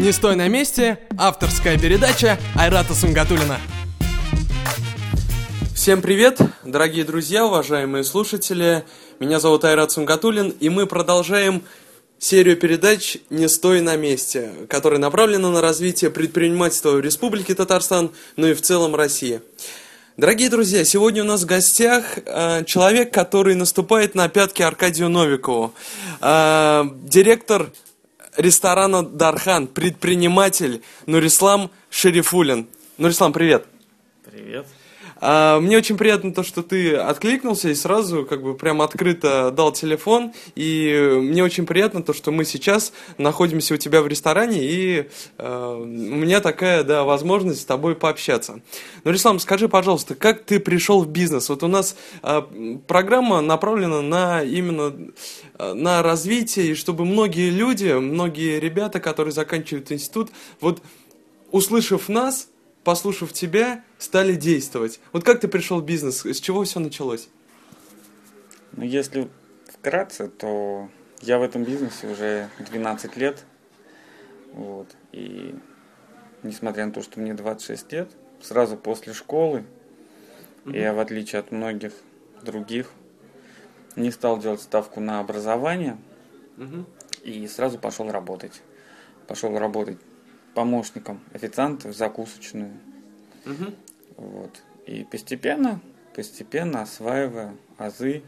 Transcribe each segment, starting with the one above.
«Не стой на месте» – авторская передача Айрата Сунгатулина. Всем привет, дорогие друзья, уважаемые слушатели. Меня зовут Айрат Сунгатулин, и мы продолжаем серию передач «Не стой на месте», которая направлена на развитие предпринимательства в Республике Татарстан, ну и в целом России. Дорогие друзья, сегодня у нас в гостях э, человек, который наступает на пятки Аркадию Новикову. Э, директор ресторана «Дархан», предприниматель Нурислам Шерифулин. Нурислам, привет. Привет. А, мне очень приятно то, что ты откликнулся и сразу как бы прям открыто дал телефон. И мне очень приятно то, что мы сейчас находимся у тебя в ресторане, и э, у меня такая, да, возможность с тобой пообщаться. Ну, Рислам, скажи, пожалуйста, как ты пришел в бизнес? Вот у нас э, программа направлена на именно э, на развитие, и чтобы многие люди, многие ребята, которые заканчивают институт, вот услышав нас, послушав тебя, стали действовать. Вот как ты пришел в бизнес? С чего все началось? Ну, если вкратце, то я в этом бизнесе уже 12 лет. Вот. И несмотря на то, что мне 26 лет, сразу после школы, угу. я, в отличие от многих других, не стал делать ставку на образование угу. и сразу пошел работать. Пошел работать помощником официанта в закусочную. Угу. Вот. И постепенно, постепенно осваивая азы,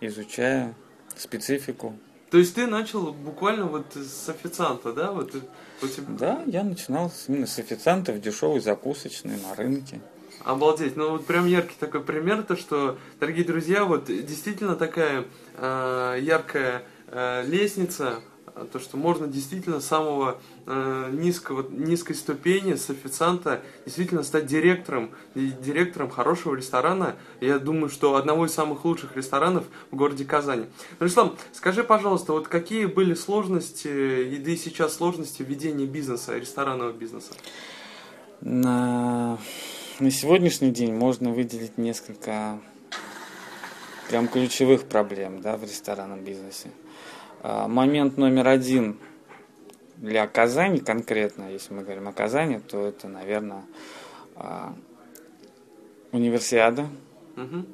изучая специфику. То есть ты начал буквально вот с официанта, да? Вот, у тебя... Да, я начинал именно с официанта в дешевой закусочной на рынке. Обалдеть. Ну вот прям яркий такой пример, то что, дорогие друзья, вот действительно такая э, яркая э, лестница то, что можно действительно с самого э, низкого, низкой ступени, с официанта, действительно стать директором, директором хорошего ресторана. Я думаю, что одного из самых лучших ресторанов в городе Казани. Ну, скажи, пожалуйста, вот какие были сложности, и да и сейчас сложности ведения бизнеса, ресторанного бизнеса? На, на сегодняшний день можно выделить несколько прям ключевых проблем да, в ресторанном бизнесе. А, момент номер один для Казани конкретно, если мы говорим о Казани, то это, наверное, а, универсиада. Угу.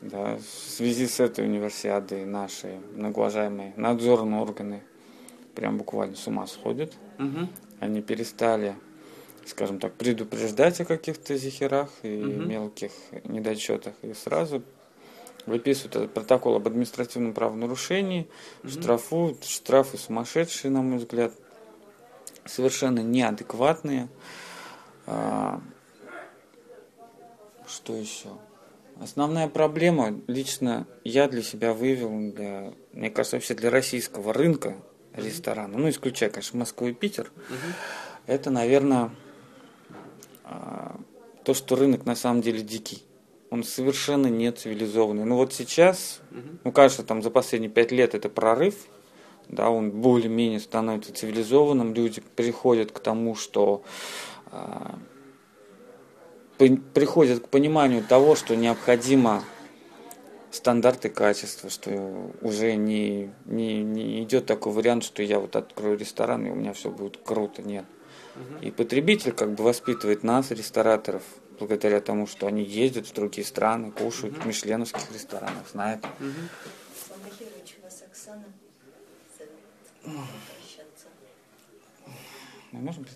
Да, в связи с этой универсиадой наши многоуважаемые надзорные органы прям буквально с ума сходят. Угу. Они перестали, скажем так, предупреждать о каких-то зихерах и угу. мелких недочетах и сразу выписывают этот протокол об административном правонарушении, угу. штрафуют, штрафы сумасшедшие, на мой взгляд, совершенно неадекватные. А, что еще? Основная проблема, лично я для себя вывел, для, мне кажется, вообще для российского рынка ресторана, ну, исключая, конечно, Москву и Питер, угу. это, наверное, а, то, что рынок на самом деле дикий он совершенно не цивилизованный. Ну вот сейчас, ну кажется, там за последние пять лет это прорыв, да, он более-менее становится цивилизованным, люди приходят к тому, что э, приходят к пониманию того, что необходимо стандарты качества, что уже не, не, не идет такой вариант, что я вот открою ресторан и у меня все будет круто, нет. И потребитель как бы воспитывает нас, рестораторов, благодаря тому, что они ездят в другие страны, кушают угу. в мишленовских ресторанах, знают. Мы можем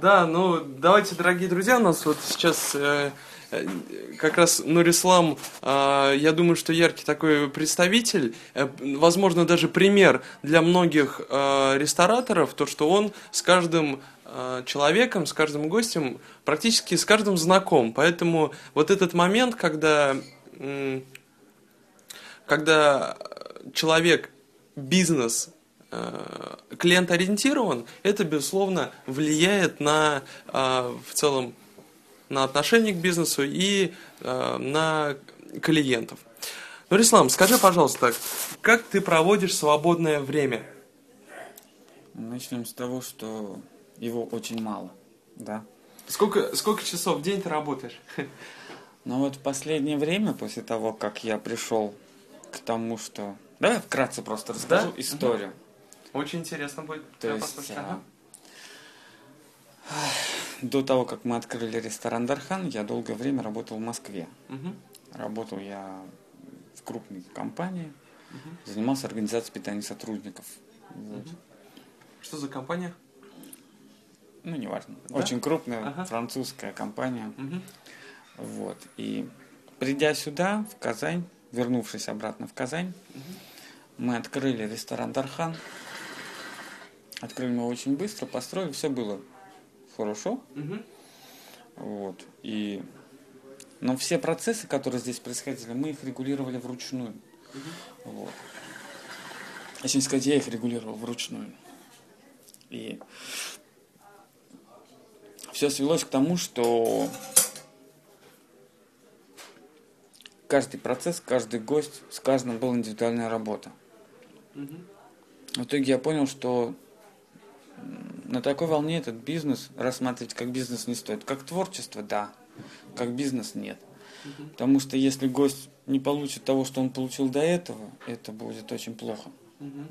Да, ну давайте, дорогие друзья, у нас вот сейчас э, как раз Нурислам, э, я думаю, что яркий такой представитель, э, возможно, даже пример для многих э, рестораторов, то, что он с каждым Э, человеком, с каждым гостем, практически с каждым знаком. Поэтому вот этот момент, когда, когда человек, бизнес, э, клиент ориентирован, это, безусловно, влияет на, э, в целом, на отношение к бизнесу и на клиентов. Ну, Рислам, скажи, пожалуйста, как ты проводишь свободное время? Начнем с того, что его очень мало, да. Сколько, сколько часов в день ты работаешь? Ну вот в последнее время, после того, как я пришел к тому, что... Давай вкратце просто расскажу да? историю. Угу. Очень интересно будет. То есть, а, До того, как мы открыли ресторан Дархан, я долгое время работал в Москве. Мгм. Работал я в крупной компании, Мгм. занимался организацией питания сотрудников. Вот. Мгм. Что за компания? Ну, неважно. Да? Очень крупная Ага. французская компания. Мгм. Вот. И придя сюда, в Казань, вернувшись обратно в Казань, Мгм. мы открыли ресторан Дархан. Открыли мы очень быстро, построили, все было хорошо. Мгм. Вот. И... Но все процессы, которые здесь происходили, мы их регулировали вручную. Вот. Точнее сказать, я их регулировал вручную. И все свелось к тому, что каждый процесс, каждый гость, с каждым была индивидуальная работа. Мгм. В итоге я понял, что на такой волне этот бизнес рассматривать как бизнес не стоит. Как творчество, да. Как бизнес, нет. Потому что если гость не получит того, что он получил до этого, это будет очень плохо.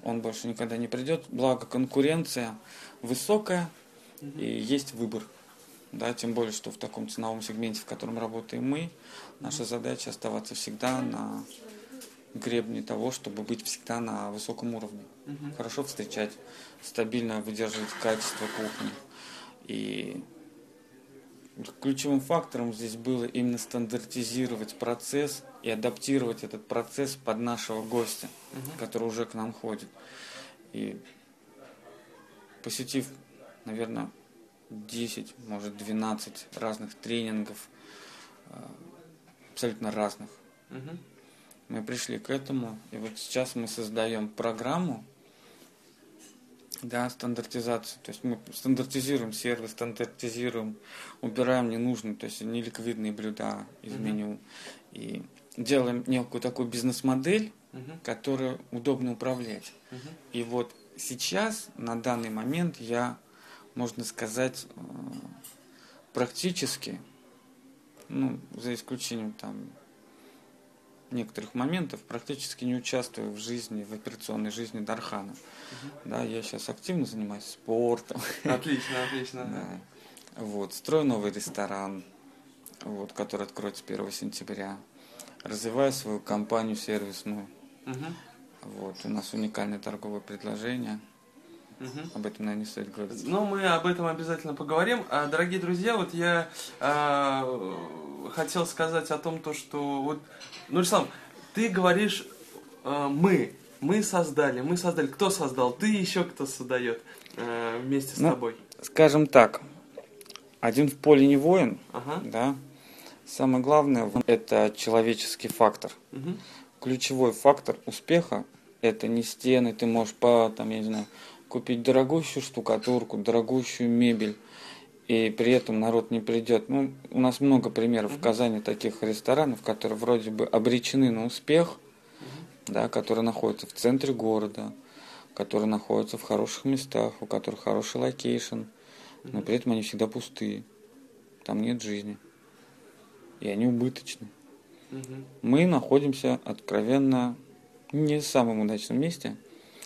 Он больше никогда не придет. Благо конкуренция высокая и есть выбор. Да, тем более, что в таком ценовом сегменте, в котором работаем мы, наша задача оставаться всегда на гребне того, чтобы быть всегда на высоком уровне. Мгм. Хорошо встречать, стабильно выдерживать качество кухни. И ключевым фактором здесь было именно стандартизировать процесс и адаптировать этот процесс под нашего гостя, Мгм. который уже к нам ходит. И посетив, наверное, 10, может 12 разных тренингов, э, абсолютно разных, Мгм. Мы пришли к этому, и вот сейчас мы создаем программу, да, стандартизацию. То есть мы стандартизируем сервис, стандартизируем, убираем ненужные, то есть неликвидные блюда из Мгм. меню. И делаем некую такую бизнес-модель, Мгм. которую удобно управлять. Мгм. И вот сейчас, на данный момент, я, можно сказать, э, практически, ну, за исключением там некоторых моментов, практически не участвую в жизни, в операционной жизни Дархана. Да, я сейчас активно занимаюсь спортом. Отлично, отлично. Да. Вот, строю новый ресторан, вот, который откроется 1 сентября. Развиваю свою компанию сервисную. Мгм. Вот, у нас уникальное торговое предложение. Мгм. Об этом, наверное, не стоит говорить. Ну, мы об этом обязательно поговорим. А, дорогие друзья, вот я а, хотел сказать о том, то, что вот, ну, Руслан, ты говоришь а, мы, мы создали, мы создали. Кто создал? Ты еще кто создает а, вместе с Ну, тобой? Скажем так, один в поле не воин, Ага. да. Самое главное – это человеческий фактор. Мгм. ключевой фактор успеха это не стены, ты можешь по, там, я не знаю, купить дорогущую штукатурку, дорогущую мебель, и при этом народ не придет. Ну, у нас много примеров в Казани таких ресторанов, которые вроде бы обречены на успех, да, которые находятся в центре города, которые находятся в хороших местах, у которых хороший location, но при этом они всегда пустые. Там нет жизни. И они убыточны мы находимся откровенно не в самом удачном месте.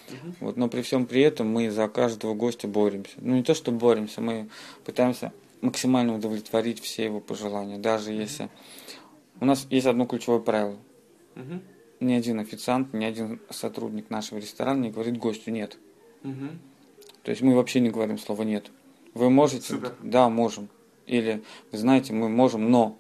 Мгм. Вот, но при всем при этом мы за каждого гостя боремся. Ну не то, что боремся, мы пытаемся максимально удовлетворить все его пожелания. Даже если... У нас есть одно ключевое правило. Мгм. Ни один официант, ни один сотрудник нашего ресторана не говорит гостю «нет». Мгм. То есть мы вообще не говорим слово «нет». Вы можете? Супер. Да, можем. Или, вы знаете, мы можем, но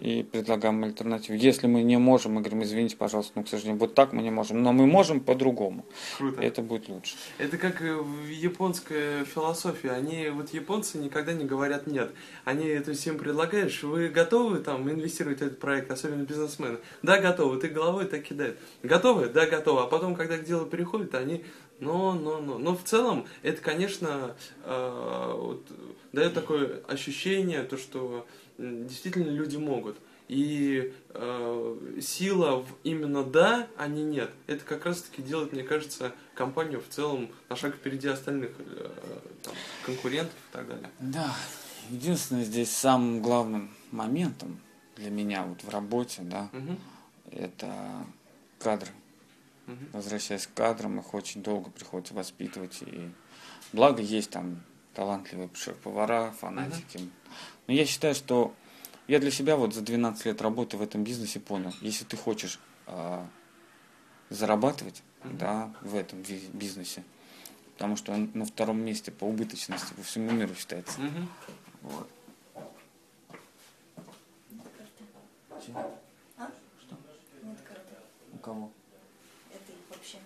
И предлагаем альтернативу. Если мы не можем, мы говорим, извините, пожалуйста, но, к сожалению, вот так мы не можем, но мы можем по-другому. Круто. Это будет лучше. Это как э, в японской философии. Они, вот японцы никогда не говорят нет. Они, то есть им предлагаешь, вы готовы там инвестировать в этот проект, особенно бизнесмены? Да, готовы. Ты головой так кидает. Готовы? Да, готовы. А потом, когда к делу переходит, они, но, но, но. Но в целом, это, конечно, э, вот, дает такое ощущение, то, что действительно люди могут. И э, сила в именно да, а не нет. Это как раз таки делает, мне кажется, компанию в целом на шаг впереди остальных э, там, конкурентов и так далее. Да, единственное здесь самым главным моментом для меня вот в работе, да, Мгм. это кадры. Мгм. Возвращаясь к кадрам, их очень долго приходится воспитывать. И благо есть там талантливые шеф-повара, фанатики. Uh-huh. Но я считаю, что я для себя вот за 12 лет работы в этом бизнесе понял, если ты хочешь э, зарабатывать uh-huh. да, в этом бизнесе, потому что он на втором месте по убыточности по всему миру считается. Uh-huh. Вот. А? Что? Нет карты. У кого? Это вообще.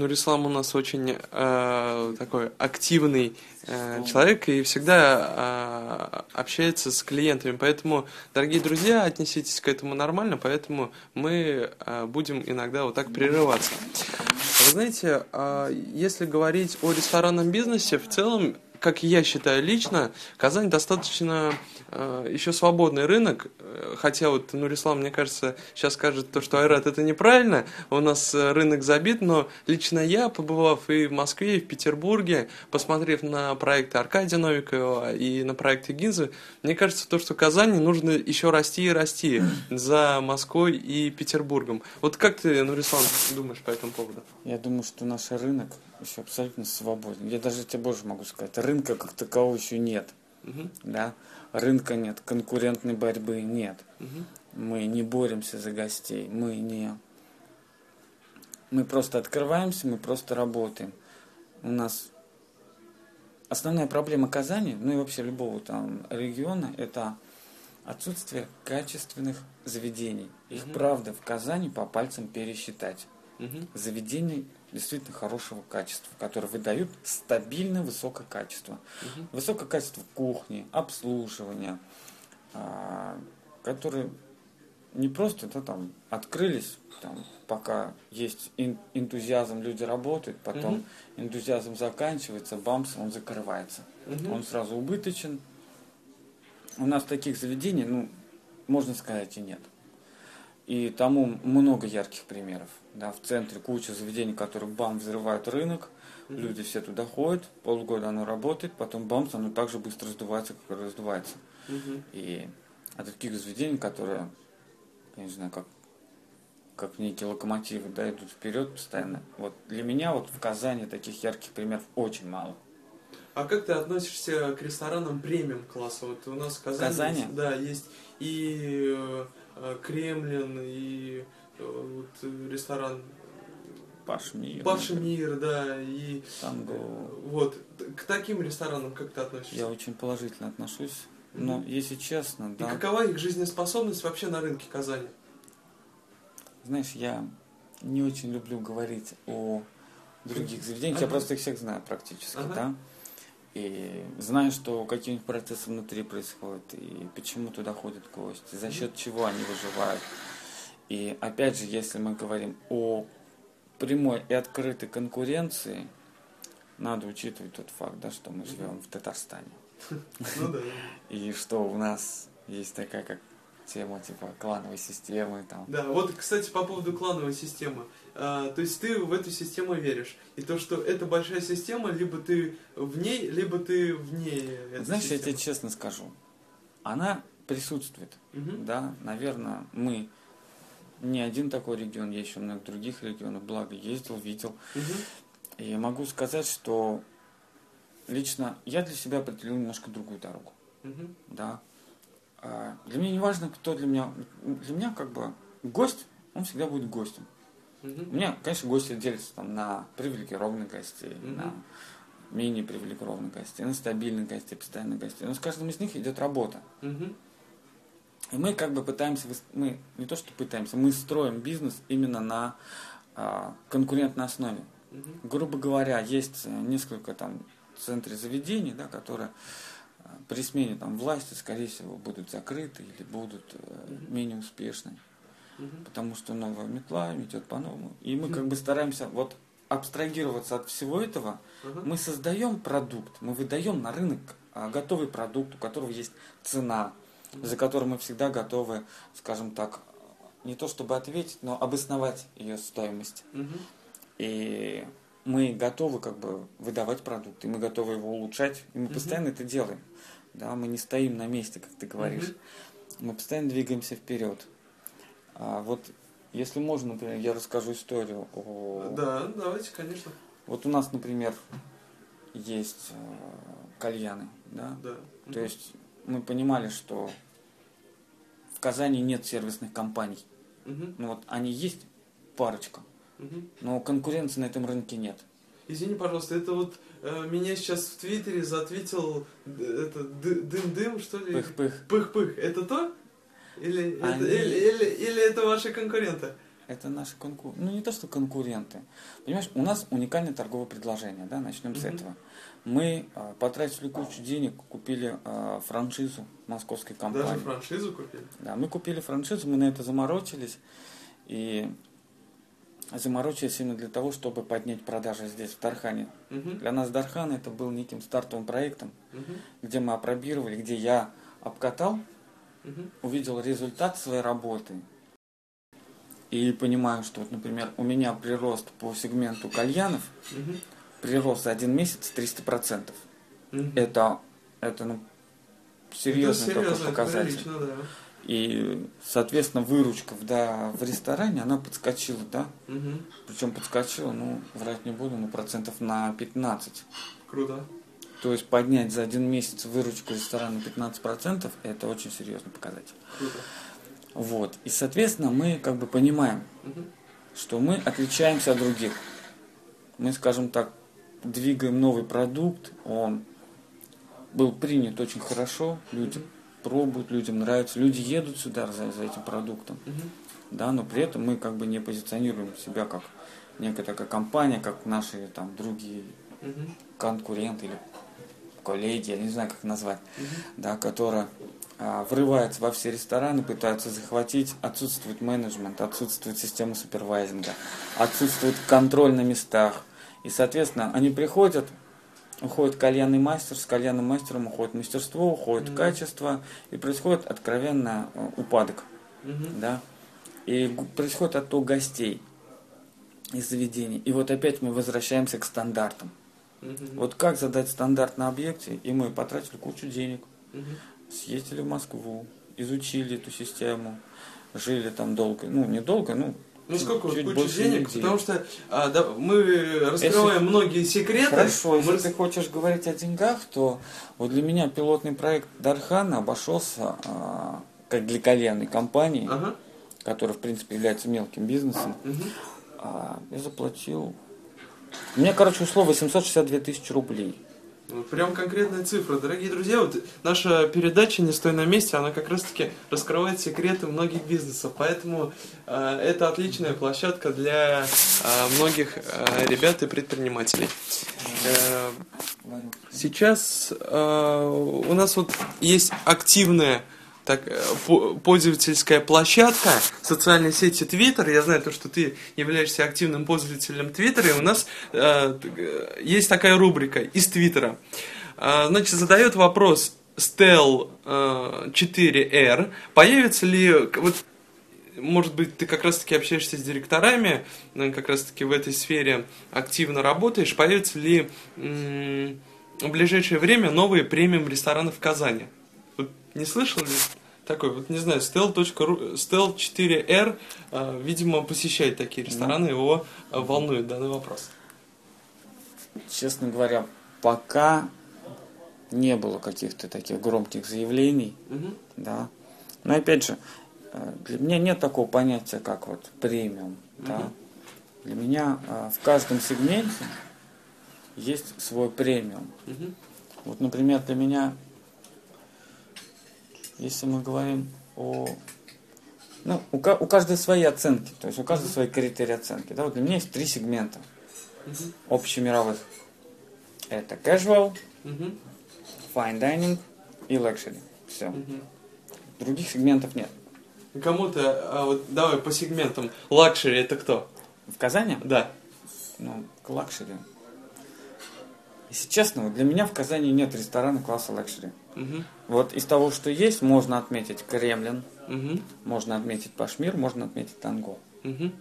Ну, Рислам у нас очень э, такой активный э, человек и всегда э, общается с клиентами. Поэтому, дорогие друзья, отнеситесь к этому нормально, поэтому мы э, будем иногда вот так прерываться. Вы знаете, э, если говорить о ресторанном бизнесе, в целом как я считаю лично, Казань достаточно э, еще свободный рынок, э, хотя вот Нурислам, мне кажется, сейчас скажет то, что Айрат это неправильно, у нас э, рынок забит, но лично я, побывав и в Москве, и в Петербурге, посмотрев на проекты Аркадия Новикова и на проекты Гинзы, мне кажется, то, что Казани нужно еще расти и расти за Москвой и Петербургом. Вот как ты, Нурислам, думаешь по этому поводу? Я думаю, что наш рынок еще абсолютно свободен. Я даже тебе больше могу сказать, рынка как такового еще нет. Угу. Да? Рынка нет, конкурентной борьбы нет. Угу. Мы не боремся за гостей, мы не... Мы просто открываемся, мы просто работаем. У нас основная проблема Казани, ну и вообще любого там региона, это отсутствие качественных заведений. Их, угу. правда, в Казани по пальцам пересчитать. Угу. Заведений действительно хорошего качества, которые выдают стабильно высокое качество. Угу. Высокое качество кухни, обслуживания, а, которые не просто да, там, открылись, там, пока есть энтузиазм, люди работают, потом угу. энтузиазм заканчивается, бамс, он закрывается. Угу. Он сразу убыточен. У нас таких заведений, ну, можно сказать, и нет. И тому много ярких примеров. Да, в центре куча заведений, которые бам, взрывают рынок, mm-hmm. люди все туда ходят, полгода оно работает, потом бам, оно так же быстро раздувается, как и раздувается. Mm-hmm. И от таких заведений, которые, я не знаю, как, как некие локомотивы, да, идут вперед постоянно. Вот для меня вот в Казани таких ярких примеров очень мало. А как ты относишься к ресторанам премиум класса? Вот у нас в Казани, Казани? да, есть и Э, Кремлин и э, вот, ресторан Пашмир. Пашмир, да, и Танго. вот к таким ресторанам как ты относишься? Я очень положительно отношусь, но mm-hmm. если честно, да. И какова их жизнеспособность вообще на рынке Казани? Знаешь, я не очень люблю говорить о других заведениях, ага. я просто их всех знаю практически, ага. да. И знаю, что какие-нибудь процессы внутри происходят, и почему туда ходят гости, за счет чего они выживают. И опять же, если мы говорим о прямой и открытой конкуренции, надо учитывать тот факт, да, что мы живем в Татарстане. Ну и что у нас есть такая, как тема типа клановой системы там. Да, вот, кстати, по поводу клановой системы. А, то есть ты в эту систему веришь. И то, что это большая система, либо ты в ней, либо ты вне этой Знаешь, системы. я тебе честно скажу. Она присутствует. Угу. Да, наверное, мы не один такой регион, есть еще много других регионов, благо ездил, видел. Угу. И могу сказать, что лично я для себя определил немножко другую дорогу. Угу. Да. А, для меня не важно, кто для меня. Для меня как бы гость, он всегда будет гостем. Угу. У меня, конечно, гости делятся там на привилегированных гостей, угу. на менее привилегированных гостей, на стабильных гостей, постоянных гостей. Но с каждым из них идет работа. Угу. И мы как бы пытаемся, мы не то что пытаемся, мы строим бизнес именно на а, конкурентной основе. Угу. Грубо говоря, есть несколько там центров заведений, да, которые при смене там, власти, скорее всего, будут закрыты или будут э, менее успешны. Потому что новая метла идет по-новому. И мы как бы стараемся вот абстрагироваться от всего этого. Мы создаем продукт, мы выдаем на рынок а, готовый продукт, у которого есть цена, за которую мы всегда готовы, скажем так, не то чтобы ответить, но обосновать ее стоимость. И мы готовы как бы выдавать продукт, и мы готовы его улучшать, и мы угу. постоянно это делаем. Да, мы не стоим на месте, как ты говоришь. Угу. Мы постоянно двигаемся вперед. А вот, если можно, например, я расскажу историю о... Да, давайте, конечно. Вот у нас, например, есть э, кальяны, да. Да. То есть мы понимали, что в Казани нет сервисных компаний. Мгм, Ну вот они есть парочка, мгм. но конкуренции на этом рынке нет. Извини, пожалуйста, это вот э, меня сейчас в Твиттере заответил э, это ды- дым-дым, что ли? Пых-пых. Пых-пых. Это то? Или, это, Они- или, или, или это ваши конкуренты? Это наши конкуренты. Ну, не то, что конкуренты. Понимаешь, у нас уникальное торговое предложение, да, начнем с Мгм. этого. Мы э, потратили кучу денег, купили э, франшизу московской компании. Даже франшизу купили? Да, мы купили франшизу, мы на это заморочились. И заморочились именно для того, чтобы поднять продажи здесь, в Дархане. Мгм, Для нас Дархан это был неким стартовым проектом, мгм, где мы опробировали, где я обкатал, мгм, увидел результат своей работы. И понимаю, что, вот, например, у меня прирост по сегменту кальянов, мгм, прирост за один месяц 300%. мгм. Это, это ну, серьезный Это такой серьезно, это показатель. прилично, да. И, соответственно, выручка в, да, в ресторане, она подскочила, да? Мгм, Причем подскочила, ну, врать не буду, ну, процентов на 15. Круто. То есть поднять за один месяц выручку ресторана на 15% это очень серьезный показатель. Круто. Вот. И, соответственно, мы как бы понимаем, Мгм, что мы отличаемся от других. Мы, скажем так, двигаем новый продукт, он был принят очень хорошо, люди Мгм. Пробуют, людям нравится, люди едут сюда за, за этим продуктом, мгм, да, но при этом мы как бы не позиционируем себя как некая такая компания, как наши там другие мгм, конкуренты или коллеги, я не знаю, как назвать, мгм. да, которая а, врывается во все рестораны, пытаются захватить, отсутствует менеджмент, отсутствует система супервайзинга, отсутствует контроль на местах. И, соответственно, они приходят, уходит кальянный мастер, с кальянным мастером уходит мастерство, уходит Мгм. качество, и происходит откровенно э, упадок. Мгм. Да? И происходит отток гостей из заведений. И вот опять мы возвращаемся к стандартам. Мгм. Вот как задать стандарт на объекте, и мы потратили кучу денег, Мгм. съездили в Москву, изучили эту систему, жили там долго, ну не долго, ну Ну сколько вот больше денег, недели. потому что а, да, мы раскрываем многие секреты. Хорошо, Мы если ты хочешь говорить о деньгах, то вот для меня пилотный проект Дархана обошелся, а, как для кальянной компании, Ага. которая в принципе является мелким бизнесом, Мгм. а, я заплатил, у меня, короче, ушло 862 тысячи рублей. Вот Прям конкретная цифра. Дорогие друзья, вот наша передача «Не стой на месте», она как раз-таки раскрывает секреты многих бизнесов. Поэтому э, это отличная площадка для э, многих э, ребят и предпринимателей. Э, Сейчас э, у нас вот есть активная так, э, по- пользовательская площадка социальной сети Twitter. Я знаю то, что ты являешься активным пользователем Twitter, и у нас э, э, есть такая рубрика из Твиттера. Э, значит, задает вопрос Stel э, 4R. Появится ли вот может быть, ты как раз-таки общаешься с директорами, э, как раз-таки в этой сфере активно работаешь. Появятся ли в ближайшее время новые премиум рестораны в Казани? Не слышал ли? Такой, вот не знаю, stel.ru, stel 4R, э, видимо, посещает такие рестораны, его э, волнует данный вопрос. Честно говоря, пока не было каких-то таких громких заявлений, Мгм. да. Но опять же, э, для меня нет такого понятия, как вот премиум, да. Мгм. Для меня э, в каждом сегменте есть свой премиум. Мгм. Вот, например, для меня, если мы говорим о... Ну, у, у каждой свои оценки, то есть у каждой свои критерии оценки. Да? Вот для меня есть три сегмента Мгм. общемировых. Это casual, Мгм. fine dining и luxury. Все. Мгм. Других сегментов нет. Кому-то, а вот давай по сегментам. Luxury это кто? В Казани, Да. ну, к luxury. Если честно, вот для меня в Казани нет ресторана класса luxury. Мгм. Вот из того, что есть, можно отметить Кремлин, Мгм. можно отметить Пашмир, можно отметить Танго. Мгм.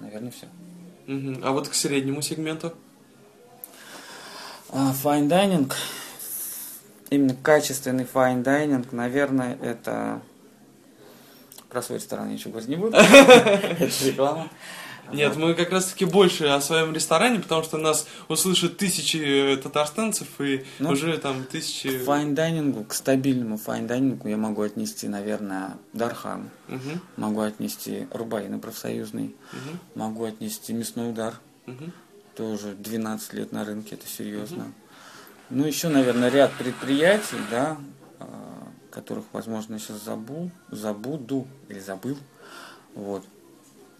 Наверное, все. Мгм. А вот к среднему сегменту? А, Fine dining, именно качественный fine dining, наверное, это... Про свой ресторан я ничего говорить не буду. Это реклама. Нет, мы как раз таки больше о своем ресторане, потому что нас услышат тысячи э, татарстанцев и Ну, уже там К тысячи... fine dining'у, к стабильному fine dining'у я могу отнести, наверное, Дархан. Мгм, Могу отнести Рубаи на Профсоюзной. мгм, Могу отнести Мясной удар. мгм. Тоже 12 лет на рынке, это серьезно. Ну, еще, наверное, ряд предприятий, да, а, которых, возможно, сейчас забыл, забуду или забыл. Вот.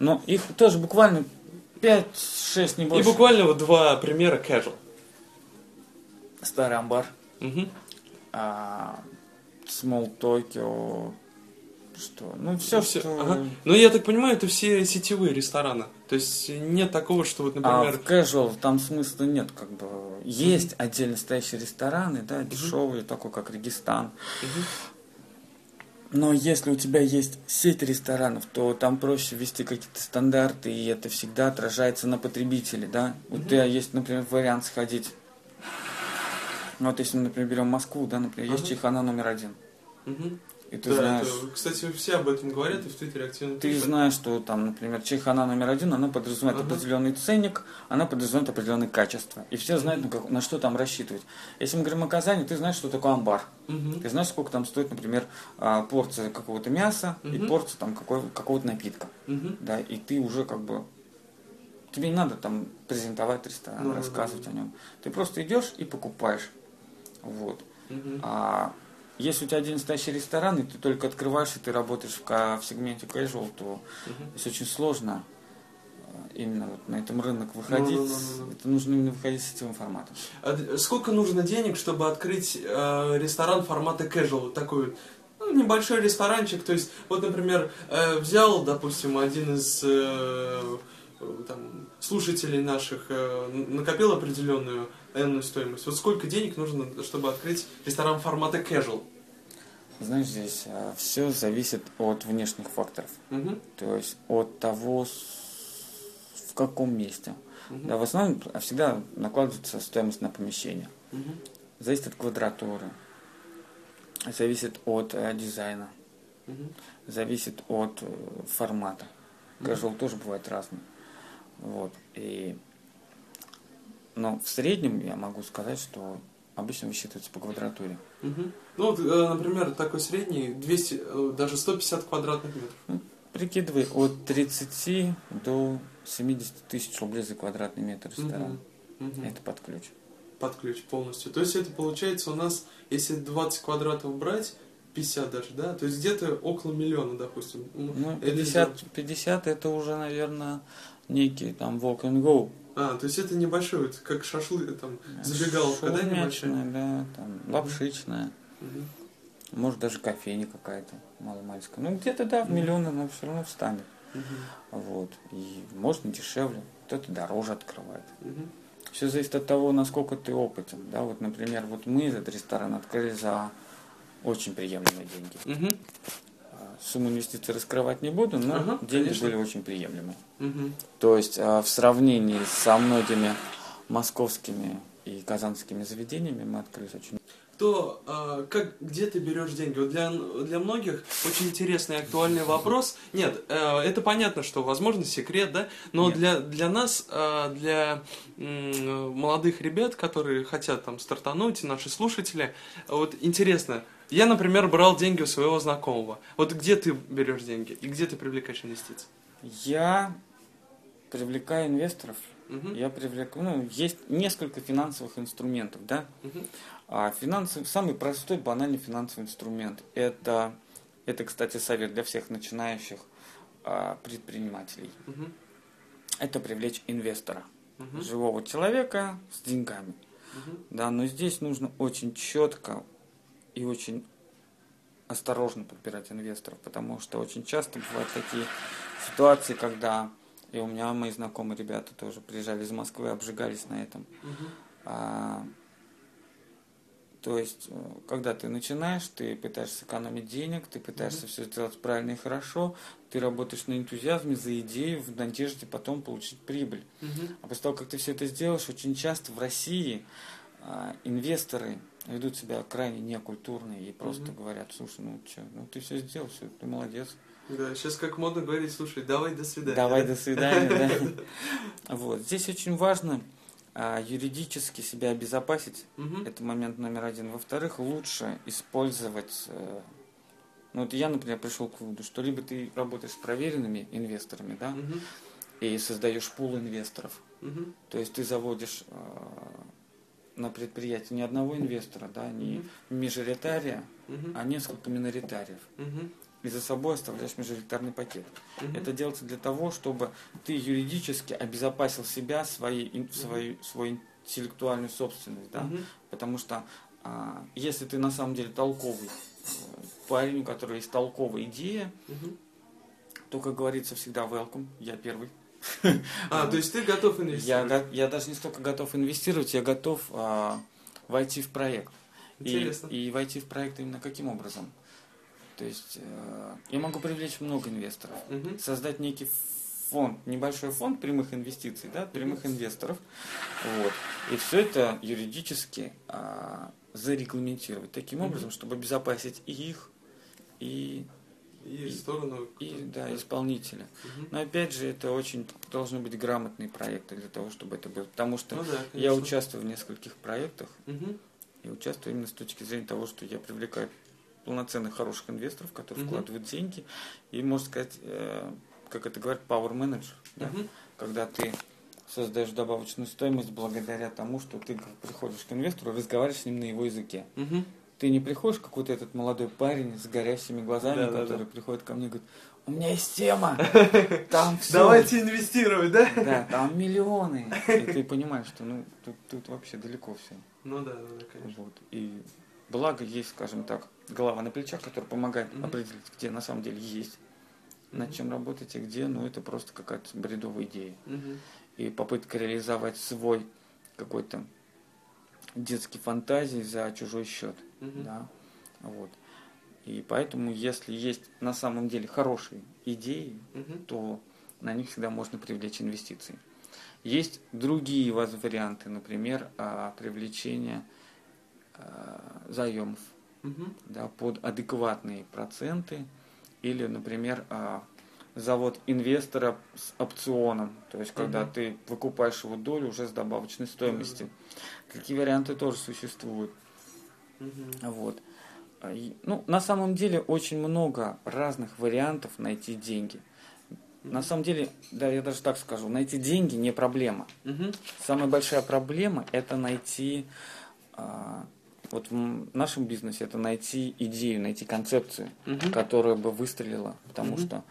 Но их тоже буквально 5-6, не И больше. буквально вот два примера casual. Старый амбар. Мгм. а, Small Tokyo, что, ну все, Всё, что... ага. Ну, я так понимаю, это все сетевые рестораны. То есть нет такого, что вот, А например... в casual там смысла нет, как бы есть отдельно стоящие рестораны, да, дешевые, такой как Регистан. Мгм. Но если у тебя есть сеть ресторанов, то там проще ввести какие-то стандарты, и это всегда отражается на потребителе, да. У тебя есть, например, вариант сходить. Вот если, мы, например, берем Москву, да, например, есть Ага. Чайхана номер один. Мгм. И ты Да, знаешь, это, кстати, все об этом говорят и в Твиттере активно ты пишут. знаешь, что там, например, чайхана номер один, она подразумевает Ага. определенный ценник, она подразумевает определенное качество. И все знают, на, как- на что там рассчитывать. Если мы говорим о Казани, ты знаешь, что такое амбар. Мгм. Ты знаешь, сколько там стоит, например, а, порция какого-то мяса и Мгм. порция там какой- какого-то напитка. Мгм. Да, и ты уже как бы... Тебе не надо там презентовать ресторан, Ну, да, рассказывать да, о нем. Ты просто идешь и покупаешь. Вот. Мгм. А если у тебя один настоящий ресторан, и ты только открываешь, и ты работаешь в, в сегменте casual, то Мгм. здесь очень сложно э, именно вот на этом рынок выходить. Ну-ну-ну-ну-ну. Это нужно именно выходить с сетевым форматом. А сколько нужно денег, чтобы открыть э, ресторан формата casual? Такой ну, небольшой ресторанчик. То есть, вот, например, э, взял, допустим, один из э, э, там, слушателей наших, э, накопил определенную энную стоимость. Вот сколько денег нужно, чтобы открыть ресторан формата casual? Знаешь, здесь все зависит от внешних факторов. Мгм. То есть от того, в каком месте. Мгм. Да, в основном а, всегда накладывается стоимость на помещение. Мгм. Зависит от квадратуры. Зависит от э, дизайна. Мгм. зависит от э, формата. Casual тоже бывает разный. Вот. И... Но в среднем я могу сказать, что обычно высчитывается по квадратуре. Мгм. Ну, вот, э, например, такой средний, 200, э, даже 150 квадратных метров. Ну, прикидывай от 30 до 70 тысяч рублей за квадратный метр ресторана. Мгм. Мгм. Это под ключ. под ключ полностью. То есть это получается у нас, если 20 квадратов брать, 50 даже, да, то есть где-то около миллиона, допустим. Ну, Это 50, 50 это уже, наверное, некий там walk and go. А, то есть это небольшой, вот как шашлы, там, забегаловка, да, небольшая? Да, там, лапшичная. Мгм. Может, даже кофейня какая-то маломальская. Ну, где-то, да, в миллион она все равно встанет. Мгм. Вот. И можно дешевле, кто-то дороже открывает. Мгм. Все зависит от того, насколько ты опытен. Да, вот, например, вот мы этот ресторан открыли за очень приемлемые деньги. Мгм. Сумму инвестиций раскрывать не буду, но Ага, деньги конечно. были очень приемлемые. Мгм. То есть а, в сравнении со многими московскими и казанскими заведениями мы открылись очень Кто, а, как, где ты берешь деньги? Вот для, для многих очень интересный и актуальный вопрос. Нет, э, это понятно, что, возможно, секрет, да, но Нет. для, для нас, э, для м, молодых ребят, которые хотят там стартануть, наши слушатели, вот интересно, я, например, брал деньги у своего знакомого. Вот где ты берешь деньги и где ты привлекаешь инвестиции? Я привлекаю инвесторов. Мгм. Я привлекаю, ну, есть несколько финансовых инструментов, да. Мгм. А финансовый, самый простой, банальный финансовый инструмент это, это, кстати, совет для всех начинающих а, предпринимателей. Мгм. Это привлечь инвестора, Мгм. живого человека с деньгами. Мгм. Да, но здесь нужно очень четко и очень осторожно подбирать инвесторов, потому что очень часто бывают такие ситуации, когда и у меня мои знакомые ребята тоже приезжали из Москвы, обжигались на этом. Мгм. А, то есть, э, когда ты начинаешь, ты пытаешься экономить денег, ты пытаешься все сделать правильно и хорошо, ты работаешь на энтузиазме, за идею, в надежде потом получить прибыль. Мгм. А после того, как ты все это сделаешь, очень часто в России а, инвесторы ведут себя крайне некультурно и просто Мгм. говорят, слушай, ну что, ну ты все сделал, все, ты молодец. Да, сейчас как модно говорить, слушай, давай до свидания. Давай да? до свидания, да. Вот. Здесь очень важно а, юридически себя обезопасить. Это момент номер один. Во-вторых, лучше использовать... э, Ну, вот я, например, пришел к выводу, что либо ты работаешь с проверенными инвесторами, да, Мгм. и создаешь пул инвесторов. Мгм. То есть ты заводишь э, на предприятие не одного инвестора, да, не мажоритария, Мгм. а несколько миноритариев. Мгм. И за собой оставляешь мажоритарный пакет. Мгм. Это делается для того, чтобы ты юридически обезопасил себя, свои, ин- свою, свою интеллектуальную собственность, да? Мгм. Потому что а, если ты на самом деле толковый э, парень, у которого есть толковая идея, Мгм. то, как говорится, всегда welcome, я первый. А, то есть ты готов инвестировать? я даже не столько готов инвестировать, я готов а, войти в проект. Интересно. и войти в проект именно каким образом? То есть э, я могу привлечь много инвесторов, создать некий фонд, небольшой фонд прямых инвестиций, да, прямых инвесторов. Вот. И все это юридически а, зарегламентировать таким образом, чтобы обезопасить и их, и, И в сторону... и да, исполнителя. Мгм. Но опять же, это очень должны быть грамотные проекты для того, чтобы это было. Потому что Ну да, я участвую в нескольких проектах, Мгм. и участвую именно с точки зрения того, что я привлекаю полноценных хороших инвесторов, которые Мгм. вкладывают деньги. И, можно сказать, э, как это говорят, power manager, да? Когда ты создаешь добавочную стоимость благодаря тому, что ты приходишь к инвестору, разговариваешь с ним на его языке. Мгм. Ты не приходишь, какой-то этот молодой парень с горящими глазами, Да, да, который да. приходит ко мне и говорит, у меня есть тема, там все. Давайте инвестировать, да? Да, там миллионы. И ты понимаешь, что ну тут, тут вообще далеко все. Ну да, да, да, конечно. Вот. И благо есть, скажем так, голова на плечах, которая помогает Мгм. определить, где на самом деле есть, над Мгм. чем работать и где, ну это просто какая-то бредовая идея. Мгм. И попытка реализовать свой какой-то детский фантазии за чужой счет. Мгм. Да? Вот. И поэтому, если есть на самом деле хорошие идеи, Мгм. то на них всегда можно привлечь инвестиции. Есть другие варианты, например, а, привлечения а, заемов Мгм. да, под адекватные проценты или, например, а, завод инвестора с опционом, то есть когда Мгм. ты выкупаешь его долю уже с добавочной стоимостью. Такие варианты тоже существуют. Мгм. Вот. А, и, Ну, на самом деле очень много разных вариантов найти деньги. На самом деле, да, я даже так скажу, найти деньги не проблема. Мгм. Самая большая проблема это найти, а, вот в нашем бизнесе это найти идею, найти концепцию, Мгм. которая бы выстрелила, потому Мгм. что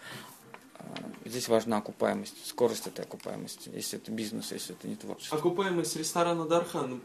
здесь важна окупаемость, скорость этой окупаемости, если это бизнес, если это не творчество. Окупаемость ресторана Дархан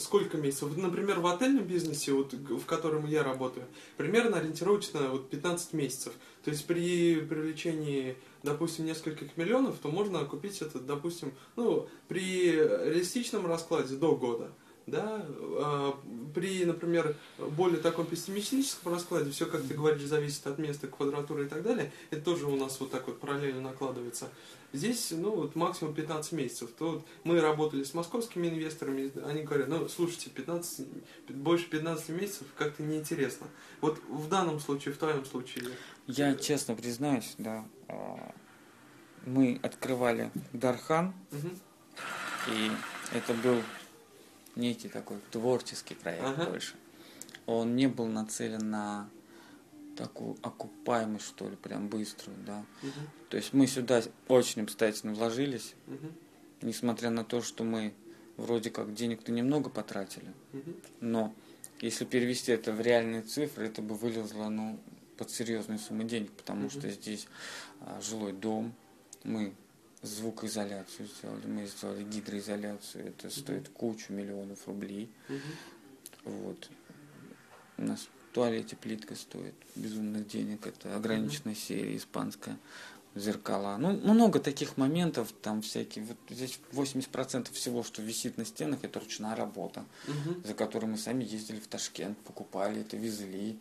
сколько месяцев? Например, в отельном бизнесе, вот, в котором я работаю, примерно ориентировочно вот, 15 месяцев. То есть при привлечении, допустим, нескольких миллионов, то можно купить это, допустим, ну, при реалистичном раскладе до года. Да, А, при, например, более таком пессимистическом раскладе, все, как ты говоришь, зависит от места, квадратуры и так далее, это тоже у нас вот так вот параллельно накладывается. Здесь, ну, вот максимум 15 месяцев. То вот мы работали с московскими инвесторами, они говорят, ну, слушайте, 15, больше 15 месяцев как-то неинтересно. Вот в данном случае, в твоем случае. Я честно признаюсь, да, а, мы открывали Дархан, Мгм. И это был некий такой творческий проект Ага. больше. Он не был нацелен на такую окупаемость, что ли, прям быструю, да. Мгм. То есть мы сюда очень обстоятельно вложились, Мгм. несмотря на то, что мы вроде как денег-то немного потратили, Мгм. но если перевести это в реальные цифры, это бы вылезло, ну, под серьезные суммы денег, потому Мгм. что здесь а, жилой дом, мы звукоизоляцию сделали, мы сделали гидроизоляцию, это стоит кучу миллионов рублей, Мгм. вот. У нас в туалете плитка стоит безумных денег, это ограниченная серия испанская, зеркала. Ну, много таких моментов, там всякие, вот здесь 80% всего, что висит на стенах, это ручная работа Мгм. за которой мы сами ездили в Ташкент, покупали это, везли.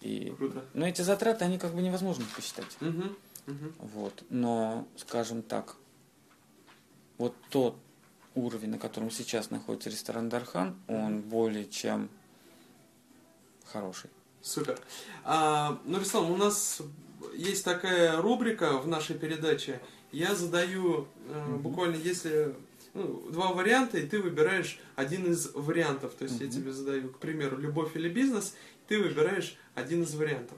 И... Круто. Но эти затраты, они как бы невозможно посчитать. Мгм. Мгм. Вот. Но, скажем так, вот тот уровень, на котором сейчас находится ресторан Дархан, он более чем хороший. Супер. А, ну, Руслан, у нас есть такая рубрика в нашей передаче. Я задаю э, буквально, если ну, два варианта, и ты выбираешь один из вариантов. То есть я Мгм. тебе задаю, к примеру, любовь или бизнес, ты выбираешь один из вариантов.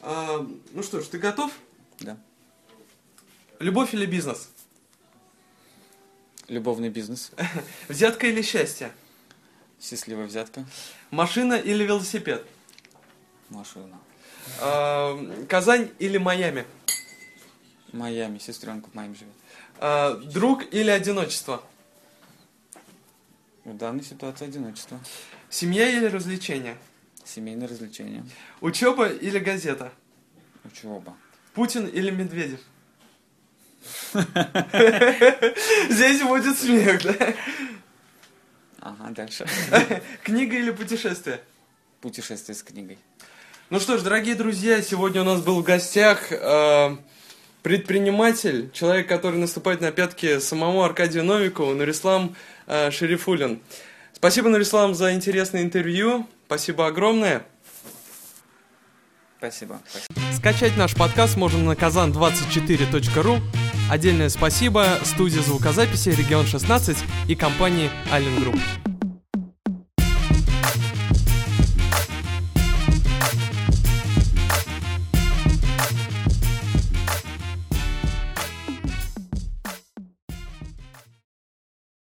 А, ну что ж, ты готов? Да. Любовь или бизнес? Любовный бизнес. Взятка или счастье? Счастливая взятка. Машина или велосипед? Машина. А, Казань или Майами? Майами. Сестренка в Майами живет. А, Друг или одиночество? В данной ситуации одиночество. Семья или развлечение? Семейное развлечение. Учеба или газета? Учеба. Путин или Медведев? Здесь будет смех, да? Ага, дальше. Книга или путешествие? Путешествие с книгой. Ну что ж, дорогие друзья, сегодня у нас был в гостях э, предприниматель, человек, который наступает на пятки самому Аркадию Новикову, Нурислам э, Шарифуллин. Спасибо, Нурислам, за интересное интервью. Спасибо огромное. Спасибо. Спасибо. Скачать наш подкаст можно на kazan24.ru. Отдельное спасибо студии звукозаписи «Регион 16» и компании «Аллен Групп».